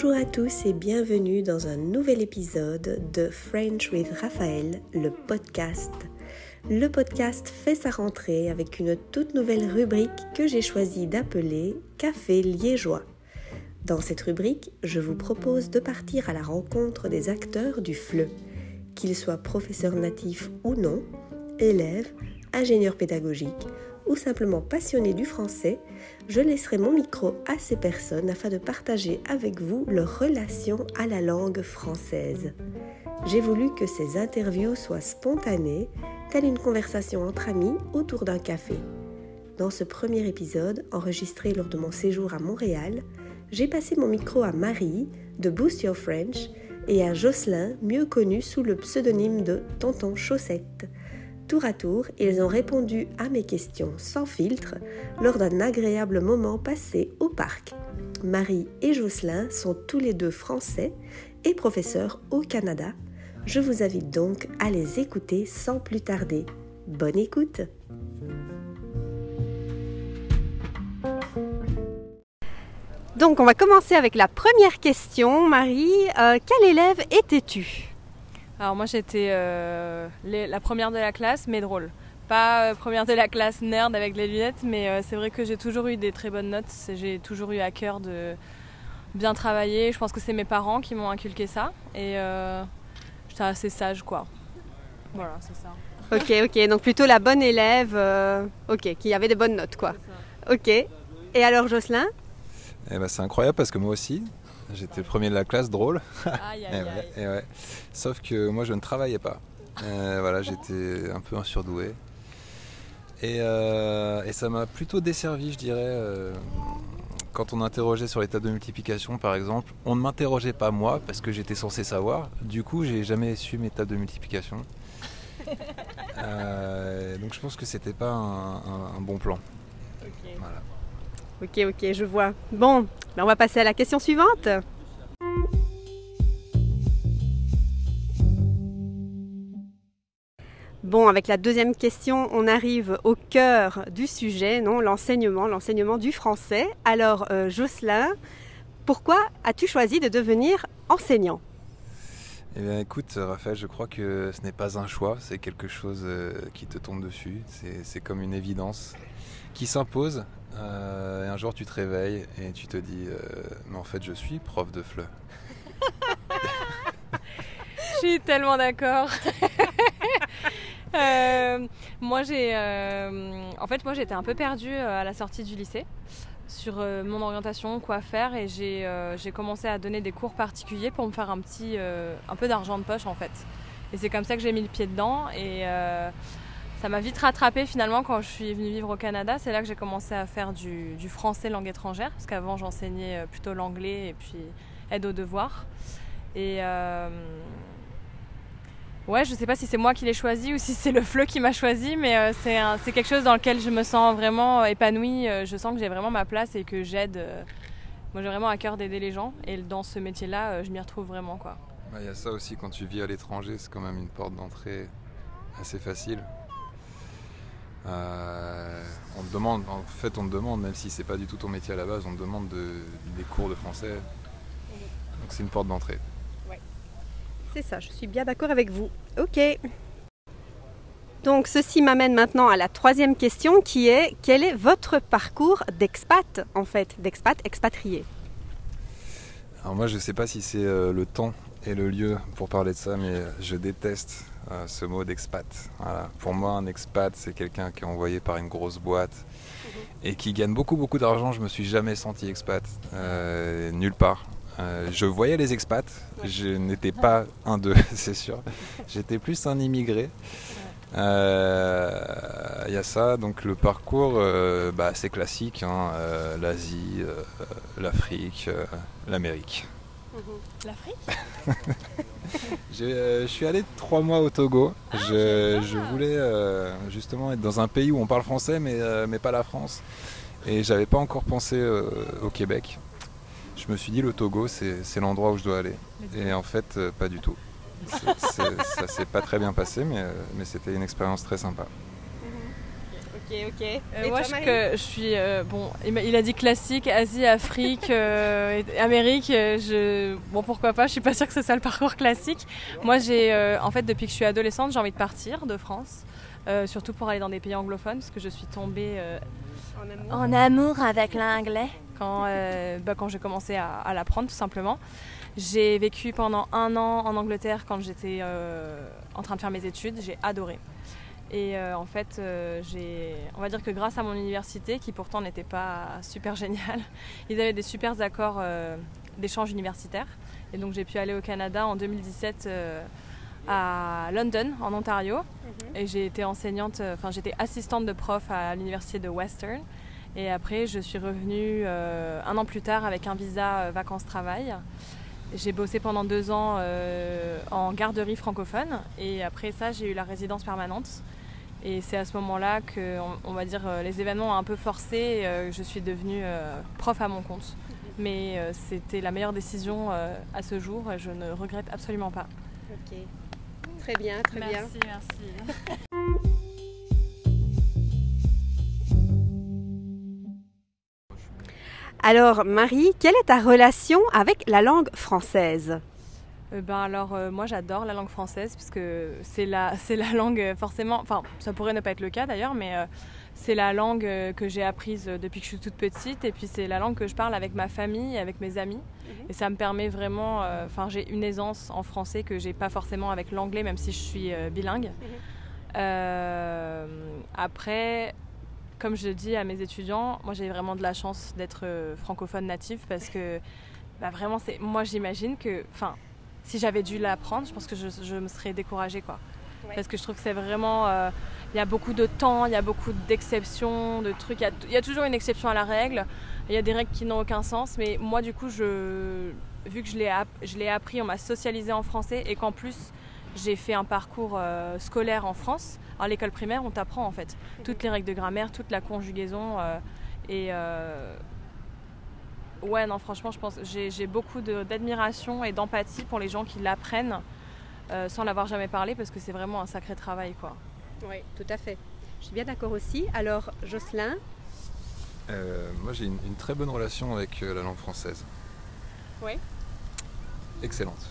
Bonjour à tous et bienvenue dans un nouvel épisode de French with Raphaël, le podcast. Le podcast fait sa rentrée avec une toute nouvelle rubrique que j'ai choisi d'appeler Café liégeois. Dans cette rubrique, je vous propose de partir à la rencontre des acteurs du FLE, qu'ils soient professeurs natifs ou non, élèves, ingénieurs pédagogiques ou simplement passionnés du français, je laisserai mon micro à ces personnes afin de partager avec vous leur relation à la langue française. J'ai voulu que ces interviews soient spontanées, telle une conversation entre amis autour d'un café. Dans ce premier épisode, enregistré lors de mon séjour à Montréal, j'ai passé mon micro à Marie de Boost Your French et à Jocelyn, mieux connu sous le pseudonyme de Tonton Chaussette. Tour à tour, ils ont répondu à mes questions sans filtre lors d'un agréable moment passé au parc. Marie et Jocelyn sont tous les deux français et professeurs au Canada. Je vous invite donc à les écouter sans plus tarder. Bonne écoute Donc on va commencer avec la première question. Marie, euh, quel élève étais-tu? Alors moi j'étais euh, la première de la classe, mais drôle. Pas euh, première de la classe nerd avec les lunettes, mais euh, c'est vrai que j'ai toujours eu des très bonnes notes. J'ai toujours eu à cœur de bien travailler. Je pense que c'est mes parents qui m'ont inculqué ça. Et j'étais assez sage quoi. Voilà, c'est ça. Ok, ok. Donc plutôt la bonne élève, ok, qui avait des bonnes notes quoi. Ok. Et alors Jocelyn? Eh ben, C'est incroyable parce que moi aussi, J'étais le premier de la classe, drôle. et ouais, Sauf que moi, je ne travaillais pas. Euh, voilà, j'étais un peu un surdoué. Et, euh, et ça m'a plutôt desservi, je dirais. Euh, quand on interrogeait sur les tables de multiplication, par exemple, on ne m'interrogeait pas moi parce que j'étais censé savoir. Du coup, j'ai jamais su mes tables de multiplication. donc, je pense que c'était pas un, bon plan. Ok, ok, je vois. Bon, ben, on va passer à la question suivante. Bon, avec la deuxième question, on arrive au cœur du sujet, non L'enseignement, l'enseignement du français. Alors, euh, Jocelyn, pourquoi as-tu choisi de devenir enseignant? Eh bien écoute Raphaël, je crois que ce n'est pas un choix, c'est quelque chose euh, qui te tombe dessus, c'est comme une évidence qui s'impose euh, et un jour, tu te réveilles et tu te dis, euh, mais en fait, je suis prof de FLE. je suis tellement d'accord. Moi, j'ai, en fait, moi, j'étais un peu perdue à la sortie du lycée sur mon orientation, quoi faire, et j'ai, j'ai commencé à donner des cours particuliers pour me faire un petit, un peu d'argent de poche, en fait. Et c'est comme ça que j'ai mis le pied dedans et ça m'a vite rattrapé finalement quand je suis venue vivre au Canada. C'est là que j'ai commencé à faire du, français langue étrangère, parce qu'avant j'enseignais euh, plutôt l'anglais et puis aide aux devoirs. Et euh, ouais, je sais pas si c'est moi qui l'ai choisi ou si c'est le fleu qui m'a choisi, mais euh, c'est quelque chose dans lequel je me sens vraiment épanouie. Je sens que j'ai vraiment ma place et que j'aide. moi j'ai vraiment à cœur d'aider les gens et dans ce métier-là, je m'y retrouve vraiment quoi. Il y a ça aussi quand tu vis à l'étranger, c'est quand même une porte d'entrée assez facile. Euh, on te demande, en fait, on te demande, même si c'est pas du tout ton métier à la base, on te demande des cours de français. Donc c'est une porte d'entrée. C'est ça, je suis bien d'accord avec vous. Ok. Donc ceci m'amène maintenant à la troisième question qui est quel est votre parcours d'expat en fait, d'expat expatrié? Alors moi je ne sais pas si c'est euh, le temps et le lieu pour parler de ça, mais je déteste euh, ce mot d'expat. Pour moi, un expat, c'est quelqu'un qui est envoyé par une grosse boîte et qui gagne beaucoup, beaucoup d'argent. Je me suis jamais senti expat, euh, nulle part. Euh, je voyais les expats, je n'étais pas un d'eux, c'est sûr. J'étais plus un immigré. Il y a ça, donc le parcours, bah, c'est classique, hein, l'Asie, l'Afrique, l'Amérique. L'Afrique euh, Je suis allé trois mois au Togo. Ah, je, voulais euh, justement être dans un pays où on parle français, mais, euh, mais pas la France. Et j'avais pas encore pensé au Québec. Je me suis dit le Togo, c'est l'endroit où je dois aller. Et en fait, pas du tout. ça s'est pas très bien passé, mais, mais c'était une expérience très sympa. Ok, ok. Euh, moi, je, que, je suis. euh, bon, il, a dit classique, Asie, Afrique, euh, Amérique. euh, Je, bon, pourquoi pas, je suis pas sûre que ce soit le parcours classique. Moi, j'ai. euh, en fait, depuis que je suis adolescente, j'ai envie de partir de France. euh, surtout pour aller dans des pays anglophones, parce que je suis tombée euh, En amour. en amour avec l'anglais quand, euh, bah, quand j'ai commencé à, à l'apprendre, tout simplement. J'ai vécu pendant un an en Angleterre quand j'étais euh, en train de faire mes études. J'ai adoré. Et euh, en fait, j'ai, on va dire que grâce à mon université, qui pourtant n'était pas super géniale, ils avaient des super accords d'échange universitaire. Et donc j'ai pu aller au Canada en 2017 euh, à London, en Ontario. Et j'ai été enseignante, enfin j'étais assistante de prof à l'université de Western. Et après, je suis revenue euh, un an plus tard avec un visa euh, vacances-travail. J'ai bossé pendant deux ans euh, en garderie francophone. Et après ça, j'ai eu la résidence permanente. Et c'est à ce moment-là que, on, on va dire, les événements ont un peu forcé. et, euh, je suis devenue euh, prof à mon compte. Mais euh, c'était la meilleure décision euh, à ce jour. et Je ne regrette absolument pas. Ok. Très bien, très bien. merci. Alors, Marie, quelle est ta relation avec la langue française? Euh, ben alors euh, moi j'adore la langue française parce que c'est la, c'est la langue euh, forcément, enfin ça pourrait ne pas être le cas d'ailleurs, mais euh, c'est la langue que j'ai apprise depuis que je suis toute petite et puis c'est la langue que je parle avec ma famille et avec mes amis. Et ça me permet vraiment, enfin j'ai une aisance en français que j'ai pas forcément avec l'anglais même si je suis bilingue. Euh, après, comme je dis à mes étudiants, moi j'ai vraiment de la chance d'être euh, francophone native parce que bah, vraiment c'est, moi j'imagine que, enfin si j'avais dû l'apprendre, je pense que je, je me serais découragée. Quoi. Ouais. Parce que je trouve que c'est vraiment. euh, Il y a beaucoup de temps, il y a beaucoup d'exceptions, de trucs. Il y a- il y, a toujours une exception à la règle. Il y a des règles qui n'ont aucun sens. Mais moi, du coup, je, vu que je l'ai, app- je l'ai appris, on m'a socialisé en français et qu'en plus, j'ai fait un parcours euh, scolaire en France. À l'école primaire, on t'apprend en fait toutes les règles de grammaire, toute la conjugaison. euh, et. euh, Ouais, non, franchement, je pense j'ai j'ai beaucoup de- d'admiration et d'empathie pour les gens qui l'apprennent euh, sans l'avoir jamais parlé parce que c'est vraiment un sacré travail, quoi. Oui, tout à fait. Je suis bien d'accord aussi. Alors, Jocelyn Euh, moi, j'ai une, une très bonne relation avec euh, la langue française. Ouais. Excellente.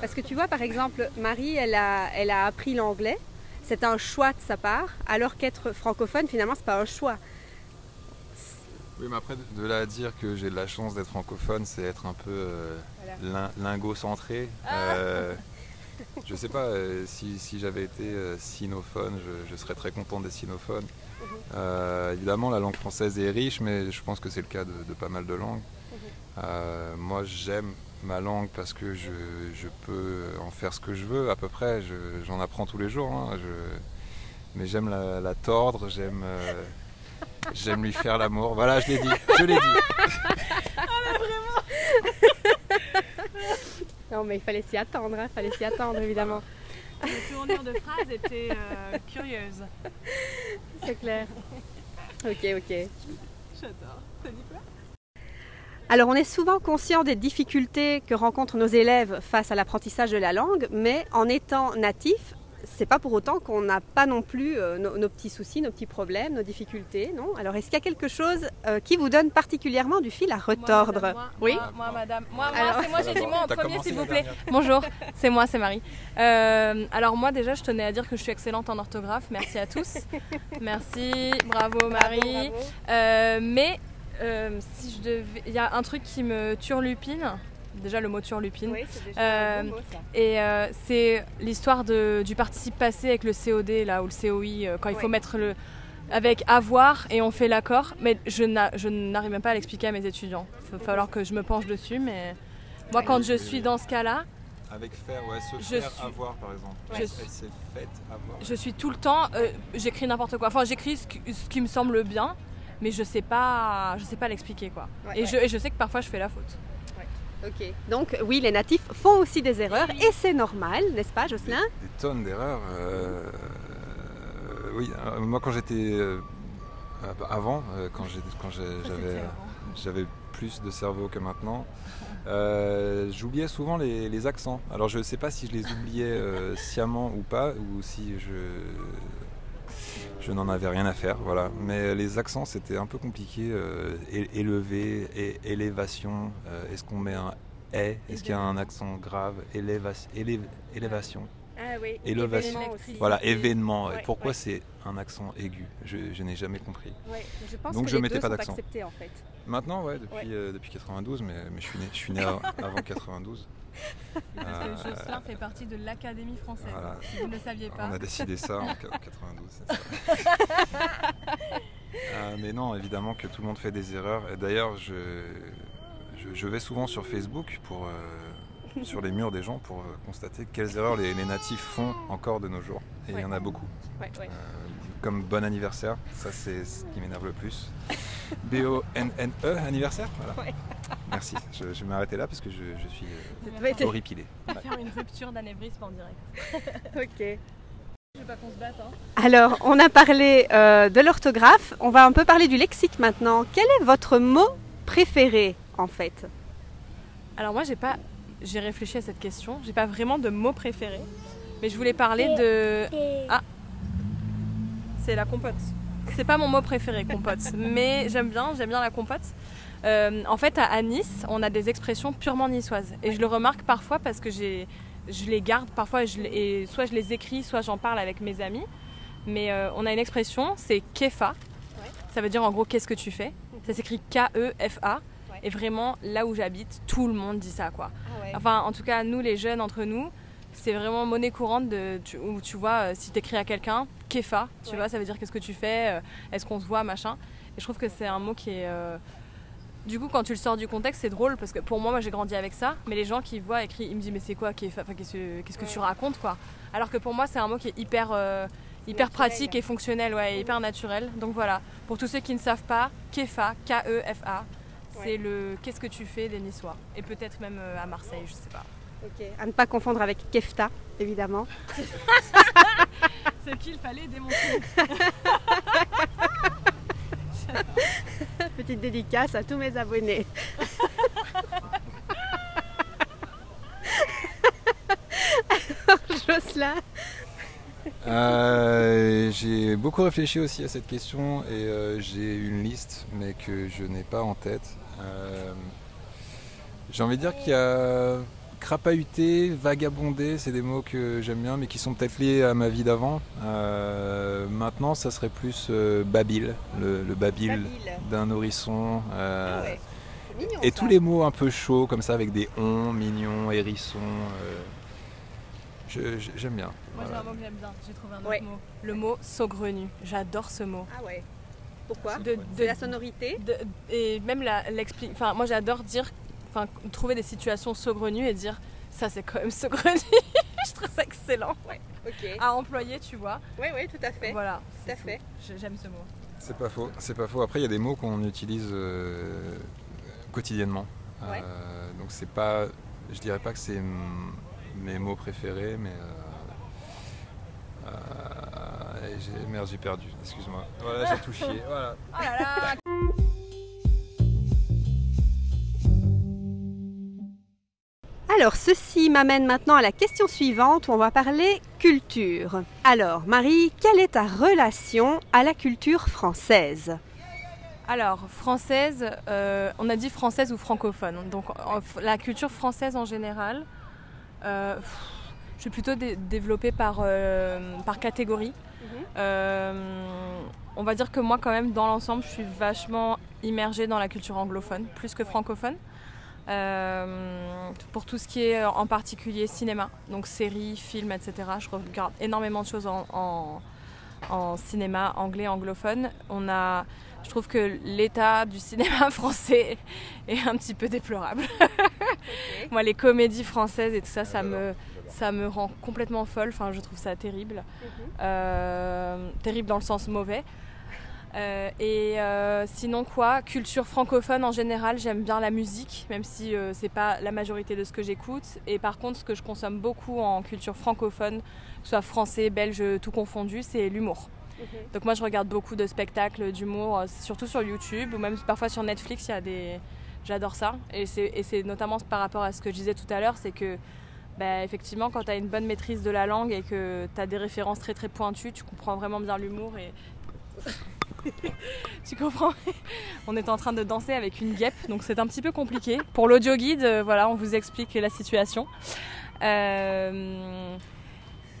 Parce que tu vois, par exemple, Marie, elle a, elle a appris l'anglais. C'est un choix de sa part, alors qu'être francophone, finalement, c'est pas un choix. Oui, mais après, de là à dire que j'ai de la chance d'être francophone, c'est être un peu euh, lin- lingo-centré. Euh, je sais pas, euh, si, si j'avais été euh, sinophone, je, je serais très content d'être sinophone. Euh, évidemment, la langue française est riche, mais je pense que c'est le cas de, de pas mal de langues. Euh, moi, j'aime ma langue parce que je, je peux en faire ce que je veux, à peu près. Je- J'en apprends tous les jours. hein. Je- mais j'aime la, la tordre, j'aime... euh, J'aime lui faire l'amour. Voilà, je l'ai dit. Je l'ai dit. Non, mais il fallait s'y attendre, hein, il fallait s'y attendre, évidemment. La tournure de phrase était euh, curieuse. C'est clair. Ok, ok. J'adore. T'as dit quoi? Alors, on est souvent conscient des difficultés que rencontrent nos élèves face à l'apprentissage de la langue, mais en étant natif, c'est pas pour autant qu'on n'a pas non plus euh, nos, nos petits soucis, nos petits problèmes, nos difficultés, non? Alors, est-ce qu'il y a quelque chose euh, qui vous donne particulièrement du fil à retordre Moi, madame, moi, Oui? moi, moi, madame. Moi, Alors- c'est moi, j'ai dit moi en premier, s'il vous plaît. Bonjour, c'est moi, c'est Marie. Euh, alors moi déjà, je tenais à dire que je suis excellente en orthographe. Merci à tous. Merci, bravo Marie. Bravo, Euh, mais euh, si je devais, il y a un truc qui me turlupine. Déjà le mot turlupine. Oui, c'est déjà Euh, un bon mot, ça. Et euh, c'est l'histoire de- du participe passé avec le COD là ou le COI euh, quand il faut Ouais. mettre le avec avoir et on fait l'accord. Mais je n'a- je n'arrive même pas à l'expliquer à mes étudiants. Il va falloir que je me penche dessus. Mais moi, quand je suis dans ce cas-là, Avec faire, ouais, se Je faire suis- avoir par exemple. Je Elle s'est faite avoir. je suis tout le temps, euh, j'écris n'importe quoi. Enfin, j'écris ce, qui- ce qui me semble bien, mais je sais pas, je sais pas l'expliquer quoi. Ouais, et, ouais. Je, et je sais que parfois je fais la faute. Ok. Donc, oui, les natifs font aussi des erreurs et c'est normal, n'est-ce pas, Jocelyn des tonnes d'erreurs. euh, euh, oui, euh, moi quand j'étais euh, euh, avant, euh, quand j'ai- quand j'ai- j'avais j'avais plus de cerveau que maintenant. euh, J'oubliais souvent les, les accents. Alors je ne sais pas si je les oubliais euh, sciemment ou pas, ou si je Je n'en avais rien à faire, voilà. Mais les accents, c'était un peu compliqué. euh, élevé, élévation. euh, Est-ce qu'on met un est Est-ce qu'il y a un accent grave Éléva- élé- Élévation? Ah oui. Élévation. Voilà, événement. Ouais, Pourquoi ouais. c'est un accent aigu? Je, je n'ai jamais compris. Ouais, je pense Donc que je les mettais pas d'accent. acceptés en fait. Maintenant, ouais, depuis, Ouais. euh, depuis 92, mais, mais je suis né, je suis né av- avant 92. Parce Euh, que Jocelyn fait partie de l'Académie française. Voilà. Si vous ne le saviez pas. On a décidé ça en qu- en 92, c'est ça. Euh, mais non, évidemment que tout le monde fait des erreurs. D'ailleurs, je, je, je vais souvent sur Facebook, pour, euh, sur les murs des gens, pour euh, constater quelles erreurs les, les natifs font encore de nos jours. Et il y en a beaucoup. Ouais, ouais. Euh, comme bon anniversaire, ça c'est ce qui m'énerve le plus. B-O-N-N-E, anniversaire Voilà. Ouais. Merci, je, je vais m'arrêter là parce que je, je suis euh, horripilé. faire- faire une rupture d'anévrisme en direct. Ok. Je veux pas qu'on se batte. Hein. Alors, on a parlé euh, de l'orthographe. On va un peu parler du lexique maintenant. Quel est votre mot préféré en fait? Alors moi j'ai pas j'ai réfléchi à cette question, j'ai pas vraiment de mot préféré, mais je voulais parler de ah c'est la compote. C'est pas mon mot préféré compote, mais j'aime bien, j'aime bien la compote. Euh, en fait à, Nice, on a des expressions purement niçoises et je le remarque parfois parce que j'ai je les garde parfois je et soit je les écris, soit j'en parle avec mes amis. Mais euh, on a une expression, c'est kefa. Ça veut dire en gros qu'est-ce que tu fais? Ça s'écrit K-E-F-A. Et vraiment, là où j'habite, tout le monde dit ça, quoi. Ah Enfin, en tout cas, nous, les jeunes entre nous, c'est vraiment monnaie courante de, tu, où tu vois, euh, si t'écris à quelqu'un, kefa, tu Ouais. vois, ça veut dire qu'est-ce que tu fais, euh, est-ce qu'on se voit, machin. Et je trouve que c'est un mot qui est. euh, Du coup, quand tu le sors du contexte, c'est drôle parce que pour moi, moi j'ai grandi avec ça, mais les gens qui voient écrit, ils me disent, mais c'est quoi kefa Enfin, qu'est-ce que, tu racontes, quoi Alors que pour moi, c'est un mot qui est hyper. euh, Hyper Naturel. pratique et fonctionnel, ouais, et hyper naturel. Donc voilà, pour tous ceux qui ne savent pas, Kefa, K-E-F-A, c'est Ouais. le qu'est-ce que tu fais des Niçois. Et peut-être même euh, à Marseille, je sais pas. Ok. À ne pas confondre avec kefta, évidemment. C'est qu'il fallait démontrer. Petite dédicace à tous mes abonnés. Alors, Jocelyn, Euh, j'ai beaucoup réfléchi aussi à cette question et euh, j'ai une liste mais que je n'ai pas en tête. Euh, j'ai envie de dire qu'il y a crapahuter, vagabonder, c'est des mots que j'aime bien mais qui sont peut-être liés à ma vie d'avant. Euh, maintenant ça serait plus euh, babil, le, le babil, Babil. d'un nourrisson. euh, Ah ouais. C'est mignon, Et ça. tous les mots un peu chauds comme ça avec des on, mignon, hérisson. euh, j'aime bien. Moi j'ai un mot que j'aime bien, j'ai trouvé un autre Ouais. mot. Le mot saugrenu. J'adore ce mot. Ah ouais. Pourquoi De- la sonorité de- et même la- l'expli- Enfin, moi j'adore dire, enfin, trouver des situations saugrenues et dire ça c'est quand même saugrenu. je trouve ça excellent Ok. à employer, tu vois. Oui, oui, tout à fait. Voilà. Tout à fait. J'ai- J'aime ce mot. C'est pas faux, c'est pas faux. Après, il y a des mots qu'on utilise euh, quotidiennement. Ouais. Euh, donc c'est pas, je dirais pas que c'est mes mots préférés, mais euh, euh, et merde, j'ai perdu. Excuse-moi. Voilà, j'ai tout chié. Voilà. Oh là là Alors, ceci m'amène maintenant à la question suivante où on va parler culture. Alors, Marie, quelle est ta relation à la culture française? Alors, française, euh, on a dit française ou francophone. Donc, en- la culture française en général, euh, pff, je suis plutôt dé- développée par, euh, par catégorie. Euh, on va dire que moi, quand même, dans l'ensemble, je suis vachement immergée dans la culture anglophone, plus que francophone. Euh, pour tout ce qui est en particulier cinéma, donc séries, films, etc. Je regarde énormément de choses en, en- en cinéma anglais, anglophone. On a, je trouve que l'état du cinéma français est un petit peu déplorable. Moi, les comédies françaises et tout ça, ça me, ça me rend complètement folle. Enfin, je trouve ça terrible. Euh, terrible dans le sens mauvais. Euh, et euh, sinon quoi, culture francophone en général, j'aime bien la musique, même si euh, c'est pas la majorité de ce que j'écoute. Et par contre, ce que je consomme beaucoup en culture francophone, que ce soit français, belge, tout confondu, c'est l'humour. Donc moi, je regarde beaucoup de spectacles d'humour, surtout sur YouTube ou même parfois sur Netflix. Il y a des, j'adore ça. Et c'est et c'est notamment par rapport à ce que je disais tout à l'heure, c'est que bah, effectivement, quand tu as une bonne maîtrise de la langue et que tu as des références très très pointues, tu comprends vraiment bien l'humour tu comprends On est en train de danser avec une guêpe, donc c'est un petit peu compliqué. Pour l'audio guide, euh, voilà, on vous explique la situation. Euh,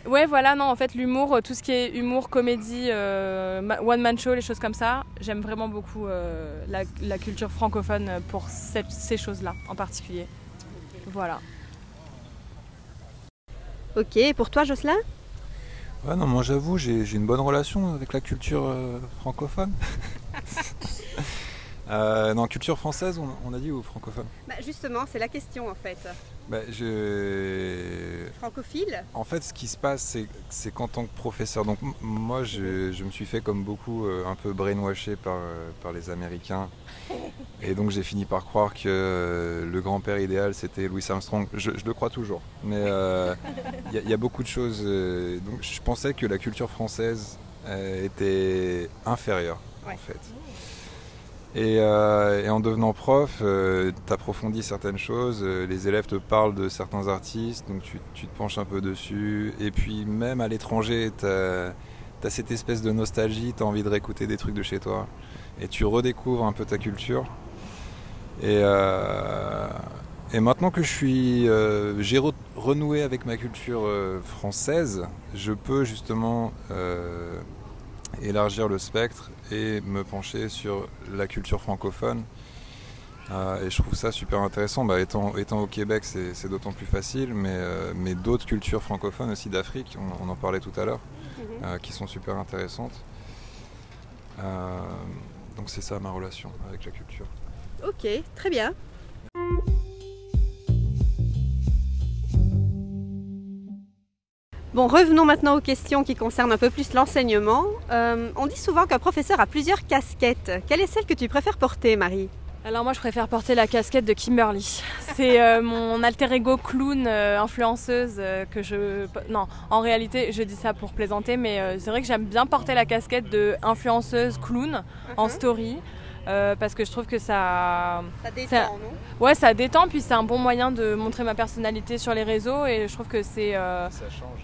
ouais, voilà, non, en fait, l'humour, tout ce qui est humour, comédie, euh, one man show, les choses comme ça, j'aime vraiment beaucoup la, culture francophone pour ces choses-là en particulier. Voilà. Ok, pour toi, Jocelyn? Ouais, non, moi j'avoue, j'ai une bonne relation avec la culture euh, francophone. Euh, non, culture française, on, a dit ou francophone bah Justement, c'est la question en fait. Bah, je... Francophile En fait, ce qui se passe, c'est qu'en tant que professeur, donc moi je, je, me suis fait comme beaucoup euh, un peu brainwashé par, par les Américains. Et donc j'ai fini par croire que le grand-père idéal c'était Louis Armstrong. Je, le crois toujours. Mais il y, a beaucoup de choses. donc je pensais que la culture française était inférieure en fait. Euh, et, en devenant prof, euh, tu approfondis certaines choses, euh, les élèves te parlent de certains artistes, donc tu, te penches un peu dessus. Et puis même à l'étranger, tu as, cette espèce de nostalgie, tu as envie de réécouter des trucs de chez toi. Et tu redécouvres un peu ta culture. Et, maintenant que je suis, j'ai renoué avec ma culture française, je peux justement élargir le spectre et me pencher sur la culture francophone. Euh, et je trouve ça super intéressant. Bah, étant, étant au Québec, c'est d'autant plus facile, mais, euh, mais d'autres cultures francophones aussi d'Afrique, on, en parlait tout à l'heure, mhm. euh, qui sont super intéressantes. donc c'est ça ma relation avec la culture. Ok, très bien. Bon, revenons maintenant aux questions qui concernent un peu plus l'enseignement. Euh, on dit souvent qu'un professeur a plusieurs casquettes. Quelle est celle que tu préfères porter, Marie? Alors moi je préfère porter la casquette de Kimberly. C'est euh, mon alter ego clown euh, influenceuse que je... Non, en réalité je dis ça pour plaisanter, mais c'est vrai que j'aime bien porter la casquette de influenceuse clown en uh-huh. story. Euh, parce que je trouve que ça. Ça détend, non? Ouais, ça détend, puis c'est un bon moyen de montrer ma personnalité sur les réseaux et je trouve que c'est euh,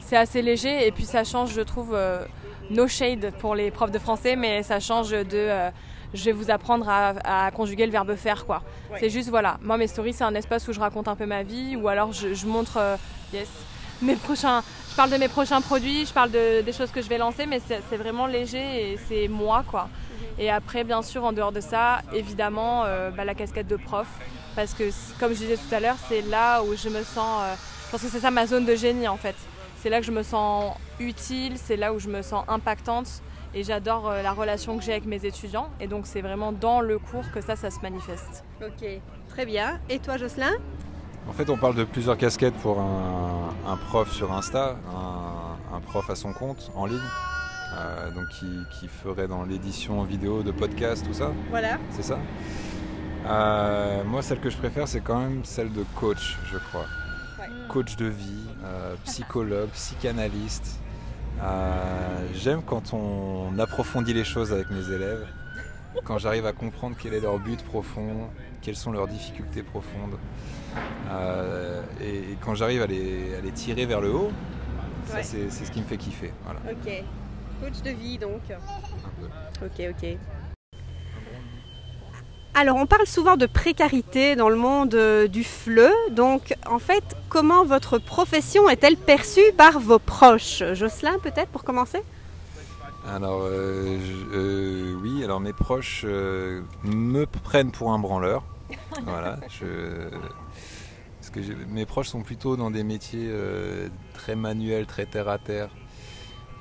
c'est assez léger et puis ça change, je trouve, euh, no shade pour les profs de français, mais ça change de. je vais vous apprendre à, conjuguer le verbe faire, quoi. C'est juste, voilà. Moi, mes stories, c'est un espace où je raconte un peu ma vie ou alors je, je montre. yes mes prochains, je parle de mes prochains produits, je parle de, des choses que je vais lancer, mais c'est vraiment léger et c'est moi quoi. Et après, bien sûr, en dehors de ça, évidemment, euh, bah, la casquette de prof. Parce que, comme je disais tout à l'heure, c'est là où je me sens. Euh, je pense que c'est ça ma zone de génie en fait. C'est là que je me sens utile, c'est là où je me sens impactante. Et j'adore euh, la relation que j'ai avec mes étudiants. Et donc, c'est vraiment dans le cours que ça, ça se manifeste. Ok, très bien. Et toi, Jocelyn? En fait, on parle de plusieurs casquettes pour un, prof sur Insta, un prof à son compte en ligne. Euh, donc qui, ferait dans l'édition vidéo de podcast, tout ça. Voilà. C'est ça. Euh, moi, celle que je préfère, c'est quand même celle de coach, je crois. Coach de vie, euh, psychologue, psychanalyste. J'aime quand on approfondit les choses avec mes élèves, quand j'arrive à comprendre quel est leur but profond, quelles sont leurs difficultés profondes, et, quand j'arrive à les, tirer vers le haut, c'est ce qui me fait kiffer. Voilà. Ok. Coach de vie donc. Ok, ok. Alors, on parle souvent de précarité dans le monde euh, du FLE. Donc, en fait, comment votre profession est-elle perçue par vos proches? Jocelyn, peut-être, pour commencer? Alors, euh, euh, oui, alors mes proches me prennent pour un branleur. voilà. parce que mes proches sont plutôt dans des métiers très manuels, très terre à terre.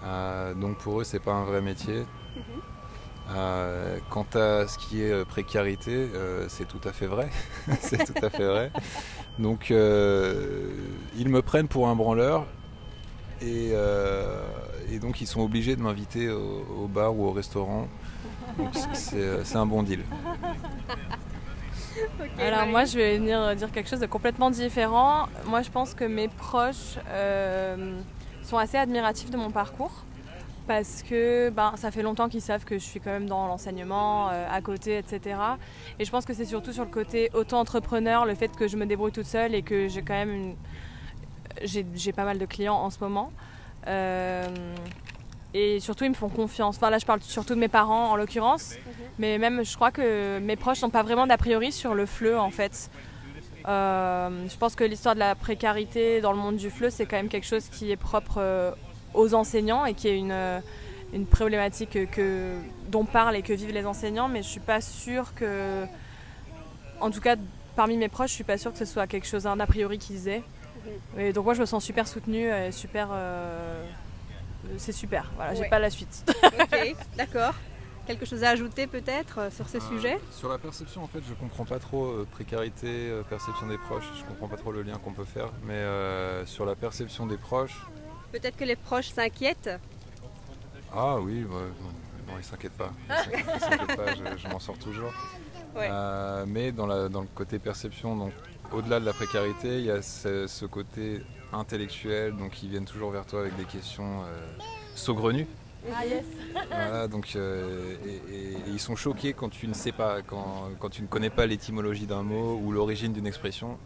Euh, donc pour eux, c'est pas un vrai métier. Mhm. Euh, quant à ce qui est euh, précarité, c'est tout à fait vrai. c'est tout à fait vrai. Donc ils me prennent pour un branleur et, donc ils sont obligés de m'inviter au, bar ou au restaurant. Donc c'est un bon deal. Alors moi je vais venir dire quelque chose de complètement différent. Moi je pense que mes proches sont assez admiratifs de mon parcours parce que ben, ça fait longtemps qu'ils savent que je suis quand même dans l'enseignement, euh, à côté, etc. Et je pense que c'est surtout sur le côté auto-entrepreneur, le fait que je me débrouille toute seule et que j'ai quand même une... j'ai, pas mal de clients en ce moment. Euh, et surtout ils me font confiance. Enfin là je parle surtout de mes parents en l'occurrence, mais même je crois que mes proches n'ont pas vraiment d'a priori sur le FLE en fait. Euh, je pense que l'histoire de la précarité dans le monde du FLE c'est quand même quelque chose qui est propre euh, aux enseignants et qui est une, euh, une problématique que, dont parlent et que vivent les enseignants, mais je suis pas sûre que, en tout cas parmi mes proches, je suis pas sûre que ce soit quelque chose un a priori qu'ils aient. Et donc moi je me sens super soutenue, et super c'est super. Voilà, j'ai pas la suite. ok, d'accord. Quelque chose à ajouter peut-être euh, sur ce Euh, sujet Sur la perception, en fait, je comprends pas trop euh, précarité, euh, perception des proches. Je comprends pas trop le lien qu'on peut faire. Mais sur la perception des proches, Peut-être que les proches s'inquiètent. ah oui, non, ils s'inquiètent pas. Ils s'inquiètent- pas, je, je m'en sors toujours. Ouais. Mais dans, la, dans le côté perception, donc au-delà de la précarité, il y a ce, ce côté intellectuel, donc ils viennent toujours vers toi avec des questions saugrenues. Ah yes. Voilà, donc euh, et, et- et ils sont choqués quand tu ne sais pas, quand, quand tu ne connais pas l'étymologie d'un mot ou l'origine d'une expression.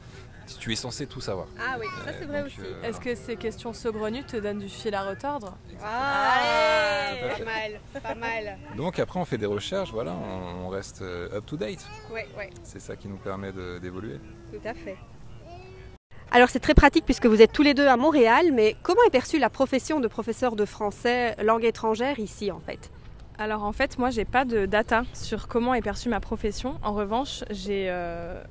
Tu es censé tout savoir. Ah oui, ça c'est vrai Donc, aussi. euh, Est-ce que ces questions saugrenues te donnent du fil à retordre? Ah, fait. pas mal, pas mal. Donc après on fait des recherches, voilà, on, on reste euh, up to date. Ouais, ouais, C'est ça qui nous permet d'évoluer. tout à fait. Alors c'est très pratique puisque vous êtes tous les deux à Montréal, mais comment est perçue la profession de professeur de français langue étrangère ici en fait? Alors en fait, moi, j'ai pas de data sur comment est perçue ma profession. En revanche, j'ai euh,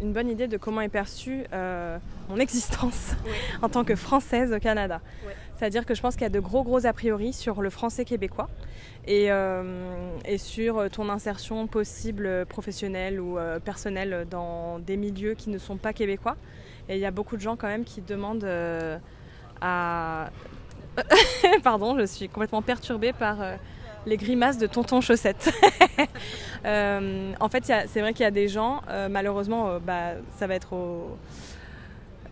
une bonne idée de comment est perçue euh, mon existence en tant que française au Canada. C'est-à-dire que je pense qu'il y a de gros gros a priori sur le français québécois et, euh, et sur ton insertion possible professionnelle ou personnelle dans des milieux qui ne sont pas québécois. Et il y a beaucoup de gens quand même qui demandent euh, à... Pardon, je suis complètement perturbée par euh, les grimaces de tonton chaussette. Euh, en fait, c'est vrai qu'il y a des gens, malheureusement, bah, ça va être au,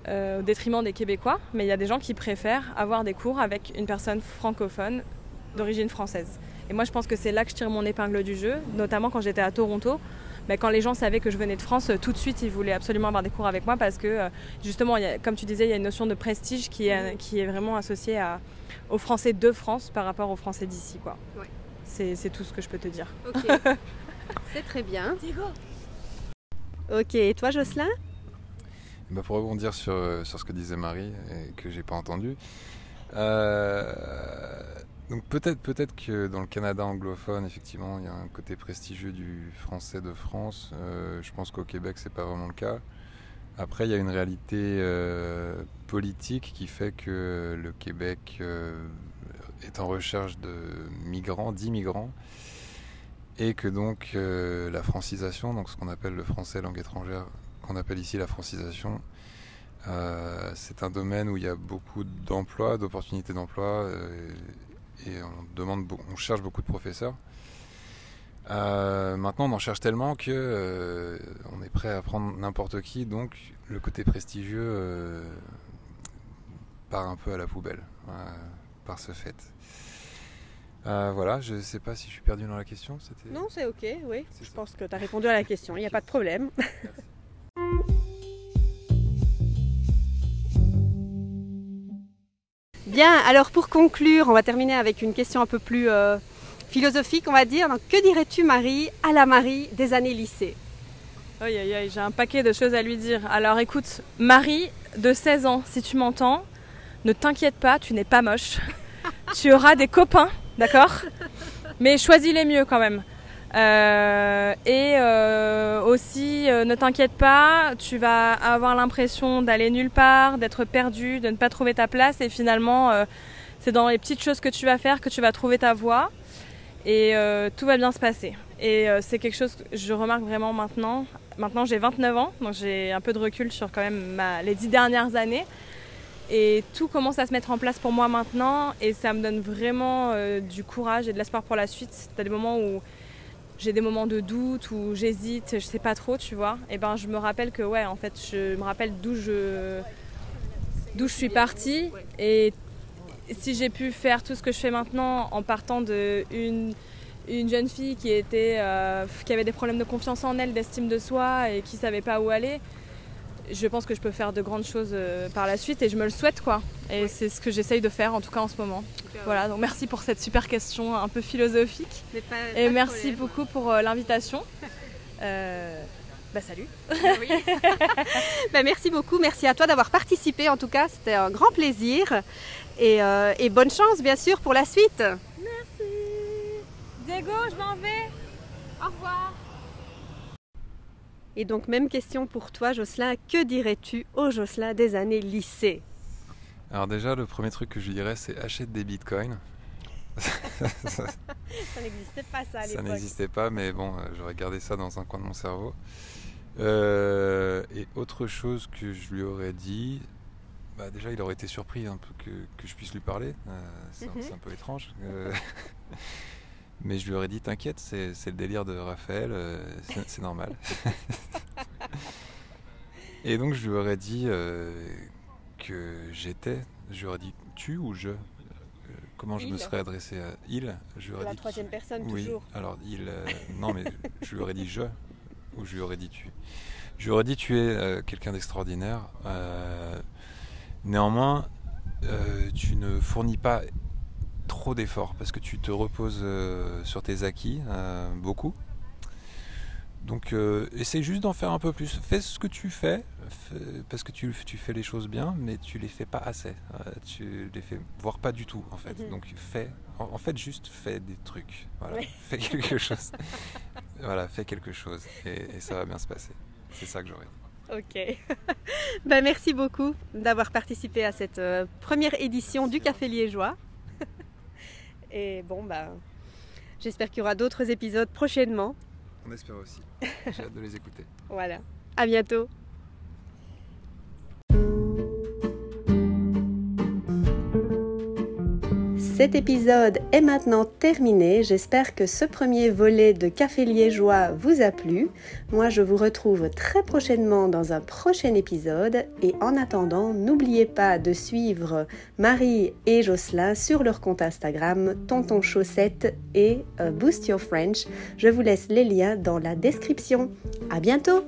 au détriment des Québécois, mais il y a des gens qui préfèrent avoir des cours avec une personne francophone d'origine française. Et moi, je pense que c'est là que je tire mon épingle du jeu, notamment quand j'étais à Toronto. Mais quand les gens savaient que je venais de France, euh, tout de suite, ils voulaient absolument avoir des cours avec moi parce que, euh, justement, il y a- comme tu disais, il y a une notion de prestige qui est, qui est vraiment associée à, aux Français de France par rapport aux Français d'ici. quoi. Ouais. C'est tout ce que je peux te dire. Ok, c'est très bien. Ok, et toi Jocelyn? Bah, pour rebondir sur, euh, sur ce que disait Marie et que j'ai pas entendu, euh, donc peut-être peut-être que dans le Canada anglophone, effectivement, il y a un côté prestigieux du français de France. Euh, je pense qu'au Québec, c'est pas vraiment le cas. Après, il y a une réalité euh, politique qui fait que le Québec euh, est en recherche de migrants, d'immigrants, et que donc la francisation, donc ce qu'on appelle le français langue étrangère, qu'on appelle ici la francisation, c'est un domaine où il y a beaucoup d'emplois, d'opportunités d'emploi, et on demande, on cherche beaucoup de professeurs. Euh, maintenant, on en cherche tellement que euh, on est prêt à prendre n'importe qui, donc le côté prestigieux euh, part un peu à la poubelle par ce fait. Voilà, je sais pas si je suis perdu dans la question. Non, c'est ok, oui. Je ça. pense que tu as répondu à la question, il n'y a pas de problème. Bien, alors pour conclure, on va terminer avec une question un peu plus euh, philosophique, on va dire. Donc, que dirais-tu, Marie, à la Marie des années lycée Aïe aïe aïe, j'ai un paquet de choses à lui dire. Alors écoute, Marie, de 16 ans, si tu m'entends, ne t'inquiète pas, tu n'es pas moche. tu auras des copains, d'accord? Mais choisis les mieux quand même. Euh, et euh, aussi, euh, ne t'inquiète pas, tu vas avoir l'impression d'aller nulle part, d'être perdu, de ne pas trouver ta place. Et finalement, c'est dans les petites choses que tu vas faire que tu vas trouver ta voie. Et tout va bien se passer. Et c'est quelque chose que je remarque vraiment maintenant. Maintenant, j'ai 29 ans, donc j'ai un peu de recul sur quand même les dix dernières années. Et tout commence à se mettre en place pour moi maintenant. Et ça me donne vraiment du courage et de l'espoir pour la suite. T'as des moments où j'ai des moments de doute, où j'hésite, je sais pas trop, tu vois. Et ben, je me rappelle que, ouais, en fait, je me rappelle d'où je, d'où je suis partie. Et si j'ai pu faire tout ce que je fais maintenant en partant de une, une jeune fille qui, était, euh, qui avait des problèmes de confiance en elle, d'estime de soi et qui savait pas où aller, je pense que je peux faire de grandes choses euh, par la suite et je me le souhaite quoi. Et c'est ce que j'essaye de faire en tout cas en ce moment. Voilà, donc merci pour cette super question un peu philosophique. et merci beaucoup pour euh, l'invitation. Euh, bah salut. bah, merci beaucoup, merci à toi d'avoir participé en tout cas, c'était un grand plaisir. Et, et bonne chance bien sûr pour la suite. Merci. Diego, je m'en vais. Au revoir. Et donc, même question pour toi, Jocelyn. Que dirais-tu au Jocelyn des années lycée? Alors, déjà, le premier truc que je dirais, c'est achète des bitcoins. ça n'existait pas, ça à l'époque. Ça n'existait pas, mais bon, euh, j'aurais gardé ça dans un coin de mon cerveau. Euh, et autre chose que je lui aurais dit, bah déjà, il aurait été surpris un peu que, que je puisse lui parler. Euh, c'est mhm. un peu étrange. Mais je lui aurais dit T'inquiète, c'est, le délire de Raphaël, euh, c'est, normal. et donc je lui aurais dit euh, que j'étais, je lui aurais dit tu ou je? Euh, Comment je me serais adressé à il? Je lui La troisième personne, oui, toujours. Alors, il. non, mais je lui aurais dit je ou je lui aurais dit tu. Je lui aurais dit tu es quelqu'un d'extraordinaire. néanmoins, tu ne fournis pas trop d'efforts parce que tu te reposes euh, sur tes acquis euh, beaucoup. Donc euh, essaye juste d'en faire un peu plus. Fais ce que tu fais, parce que tu, tu, fais les choses bien, mais tu les fais pas assez. tu les fais, voire pas du tout en fait. Mhm. Donc fais, en, fait juste fais des trucs. Voilà, fais quelque chose. voilà, fais quelque chose et, ça va bien se passer. C'est ça que j'aurais dit. Ok. ben, merci beaucoup d'avoir participé à cette première édition du Café Liégeois. Et bon, bah, j'espère qu'il y aura d'autres épisodes prochainement. On espère aussi. J'ai hâte de les écouter. Voilà. À bientôt. Cet épisode est maintenant terminé. J'espère que ce premier volet de Café Liégeois vous a plu. Moi, je vous retrouve très prochainement dans un prochain épisode. Et en attendant, n'oubliez pas de suivre Marie et Jocelyn sur leur compte Instagram, Tonton Chaussette et euh, Boost Your French. Je vous laisse les liens dans la description. À bientôt!